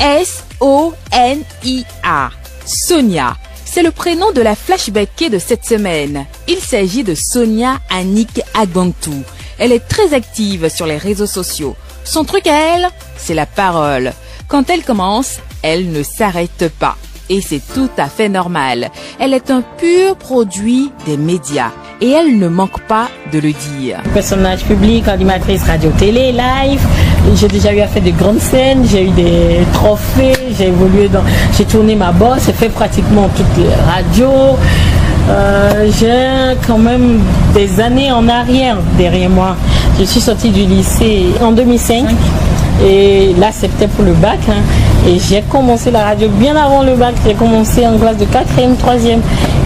S-O-N-I-A. Sonia. C'est le prénom de la flashbackée de cette semaine. Il s'agit de Sonia Annick Agbantou. Elle est très active sur les réseaux sociaux. Son truc à elle, c'est la parole. Quand elle commence, elle ne s'arrête pas. Et c'est tout à fait normal. Elle est un pur produit des médias. Et elle ne manque pas de le dire. Personnage public, animatrice radio-télé, live. J'ai déjà eu à faire de grandes scènes, j'ai eu des trophées, j'ai évolué dans... J'ai tourné ma bosse, j'ai fait pratiquement toutes les radios. Euh, j'ai quand même des années en arrière derrière moi. Je suis sortie du lycée en 2005. Et là, c'était pour le bac. Hein. Et j'ai commencé la radio bien avant le bac. J'ai commencé en classe de 4e, 3e.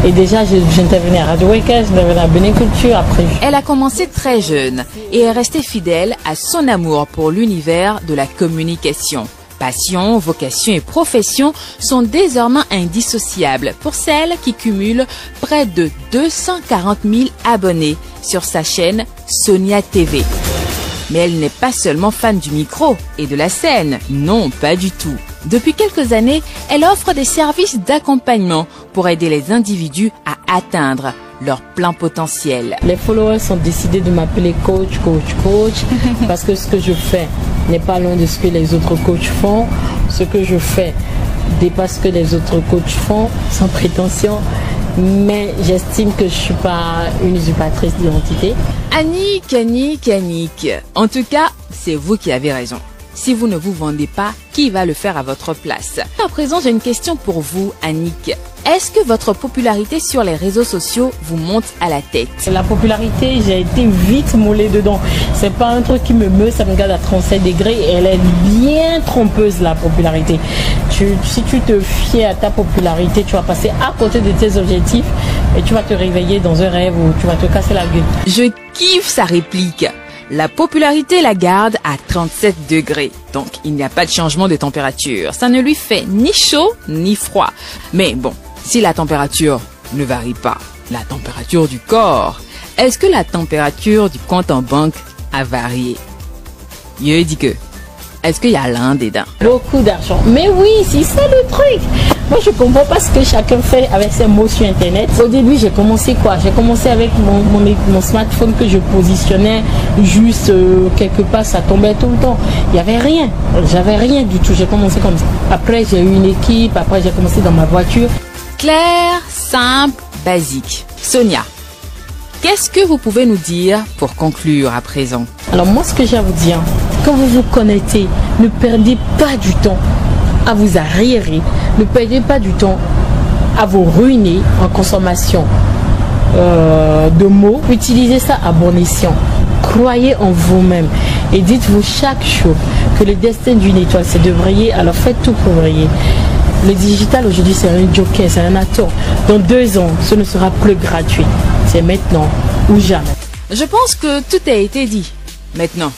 Et déjà, j'intervenais à Radio Weka, j'intervenais à Bénéculture après. Elle a commencé très jeune et est restée fidèle à son amour pour l'univers de la communication. Passion, vocation et profession sont désormais indissociables pour celle qui cumule près de 240 000 abonnés sur sa chaîne Sonia TV. Mais elle n'est pas seulement fan du micro et de la scène, non, pas du tout. Depuis quelques années, elle offre des services d'accompagnement pour aider les individus à atteindre leur plein potentiel. Les followers ont décidé de m'appeler coach, coach, coach, parce que ce que je fais n'est pas loin de ce que les autres coachs font. Ce que je fais dépasse ce que les autres coachs font, sans prétention mais j'estime que je suis pas une usurpatrice d'identité. Annick, Annick, Annick. En tout cas, c'est vous qui avez raison. Si vous ne vous vendez pas, qui va le faire à votre place? À présent, j'ai une question pour vous, Annick. Est-ce que votre popularité sur les réseaux sociaux vous monte à la tête? La popularité, j'ai été vite moulée dedans. C'est pas un truc qui me meut, ça me garde à 37 degrés. Elle est bien trompeuse, la popularité. si tu te fies à ta popularité, tu vas passer à côté de tes objectifs et tu vas te réveiller dans un rêve où tu vas te casser la gueule. Je kiffe sa réplique. La popularité la garde à 37 degrés, donc il n'y a pas de changement de température. Ça ne lui fait ni chaud ni froid. Mais bon, si la température ne varie pas, la température du corps, est-ce que la température du compte en banque a varié? Je dis que, est-ce qu'il y a l'un dedans Beaucoup d'argent. Mais oui, c'est ça le truc. Moi, je comprends pas ce que chacun fait avec ses mots sur Internet. Au début, j'ai commencé quoi? J'ai commencé avec mon, mon, smartphone que je positionnais juste euh, quelque part, ça tombait tout le temps. Il n'y avait rien. J'avais rien du tout. J'ai commencé comme ça. Après, j'ai eu une équipe. Après, j'ai commencé dans ma voiture. Claire, simple, basique. Sonia, qu'est-ce que vous pouvez nous dire pour conclure à présent? Alors moi, ce que j'ai à vous dire, quand vous vous connectez, ne perdez pas du temps à vous arriérer. Ne perdez pas du temps à vous ruiner en consommation euh, de mots. Utilisez ça à bon escient. Croyez en vous-même et dites-vous chaque jour que le destin d'une étoile, c'est de briller. Alors faites tout pour briller. Le digital aujourd'hui, c'est un joker, c'est un atout. Dans deux ans, ce ne sera plus gratuit. C'est maintenant ou jamais. Je pense que tout a été dit. Maintenant,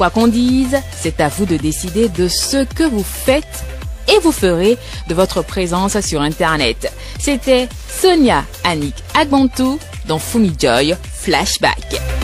quoi qu'on dise, c'est à vous de décider de ce que vous faites et vous ferez de votre présence sur Internet. C'était Sonia Annick Agbantou dans Fumi Joy Flashback.